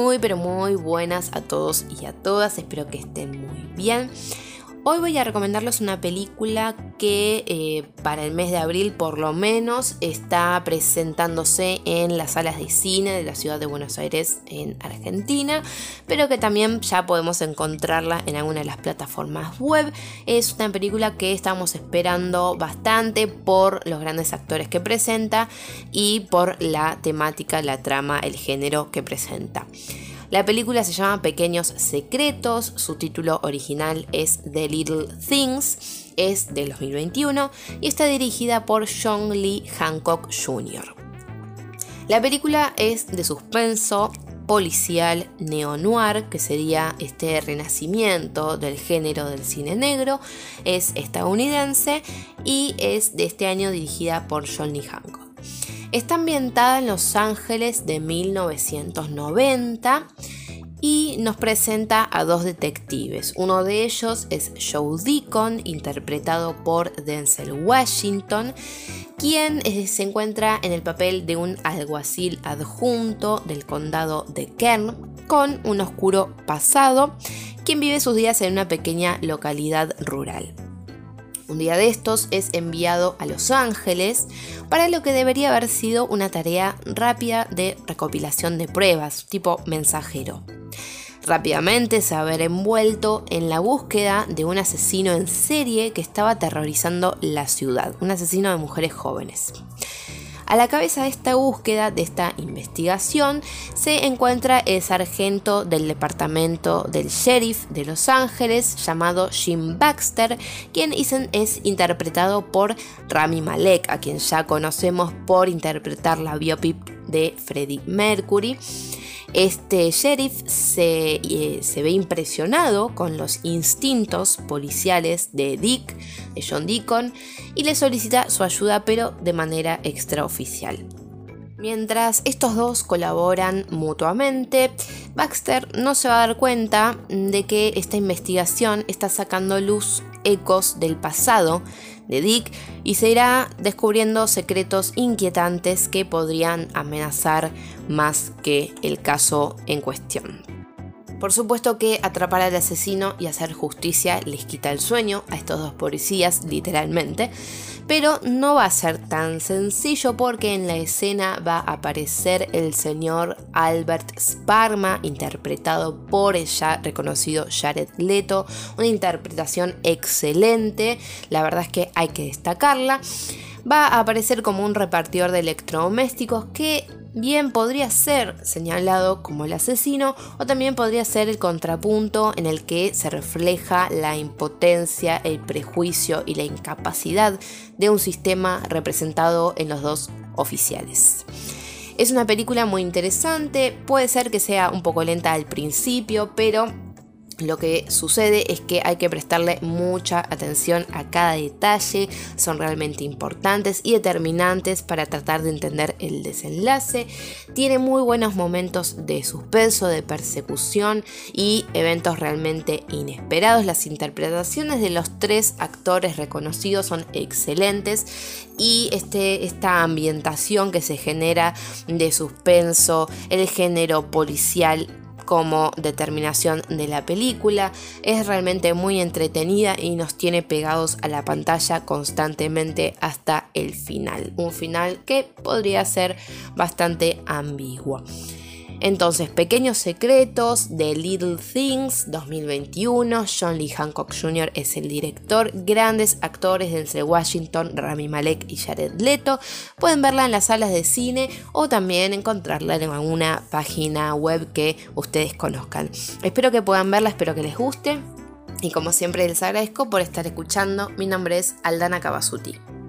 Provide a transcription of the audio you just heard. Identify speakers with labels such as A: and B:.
A: Muy pero muy buenas a todos y a todas, espero que estén muy bien. Hoy voy a recomendarles una película que eh, para el mes de abril por lo menos está presentándose en las salas de cine de la ciudad de Buenos Aires en Argentina, pero que también ya podemos encontrarla en alguna de las plataformas web. Es una película que estamos esperando bastante por los grandes actores que presenta y por la temática, la trama, el género que presenta. La película se llama Pequeños Secretos, su título original es The Little Things, es del 2021 y está dirigida por John Lee Hancock Jr. La película es de suspenso policial neo-noir, que sería este renacimiento del género del cine negro, es estadounidense y es de este año dirigida por John Lee Hancock. Está ambientada en Los Ángeles de 1990 y nos presenta a dos detectives. Uno de ellos es Joe Deacon, interpretado por Denzel Washington, quien se encuentra en el papel de un alguacil adjunto del condado de Kern, con un oscuro pasado, quien vive sus días en una pequeña localidad rural. Un día de estos es enviado a Los Ángeles para lo que debería haber sido una tarea rápida de recopilación de pruebas, tipo mensajero. Rápidamente se va a ver envuelto en la búsqueda de un asesino en serie que estaba aterrorizando la ciudad, un asesino de mujeres jóvenes. A la cabeza de esta búsqueda, de esta investigación, se encuentra el sargento del departamento del sheriff de Los Ángeles llamado Jim Baxter, quien es interpretado por Rami Malek, a quien ya conocemos por interpretar la biopic de Freddie Mercury. Este sheriff se, eh, se, ve impresionado con los instintos policiales de Dick, de John Deacon, y le solicita su ayuda pero de manera extraoficial. Mientras estos dos colaboran mutuamente, Baxter no se va a dar cuenta de que esta investigación está sacando luz ecos del pasado de Dick y se irá descubriendo secretos inquietantes que podrían amenazar más que el caso en cuestión. Por supuesto que atrapar al asesino y hacer justicia les quita el sueño a estos dos policías, literalmente, pero no va a ser tan sencillo porque en la escena va a aparecer el señor Albert Sparma, interpretado por el ya reconocido Jared Leto, una interpretación excelente, la verdad es que hay que destacarla va a aparecer como un repartidor de electrodomésticos que bien podría ser señalado como el asesino o también podría ser el contrapunto en el que se refleja la impotencia, el prejuicio y la incapacidad de un sistema representado en los dos oficiales. Es una película muy interesante, puede ser que sea un poco lenta al principio, pero lo que sucede es que hay que prestarle mucha atención a cada detalle, son realmente importantes y determinantes para tratar de entender el desenlace. Tiene muy buenos momentos de suspenso, de persecución y eventos realmente inesperados. Las interpretaciones de los tres actores reconocidos son excelentes y este, esta ambientación que se genera de suspenso, el género policial como determinación de la película. Es realmente muy entretenida y nos tiene pegados a la pantalla constantemente hasta el final. Un final que podría ser bastante ambiguo. Entonces, Pequeños Secretos de Little Things 2021. John Lee Hancock Jr. es el director. Grandes actores de entre Washington, Rami Malek y Jared Leto. Pueden verla en las salas de cine o también encontrarla en alguna página web que ustedes conozcan. Espero que puedan verla, espero que les guste. Y como siempre les agradezco por estar escuchando. Mi nombre es Aldana Cavasuti.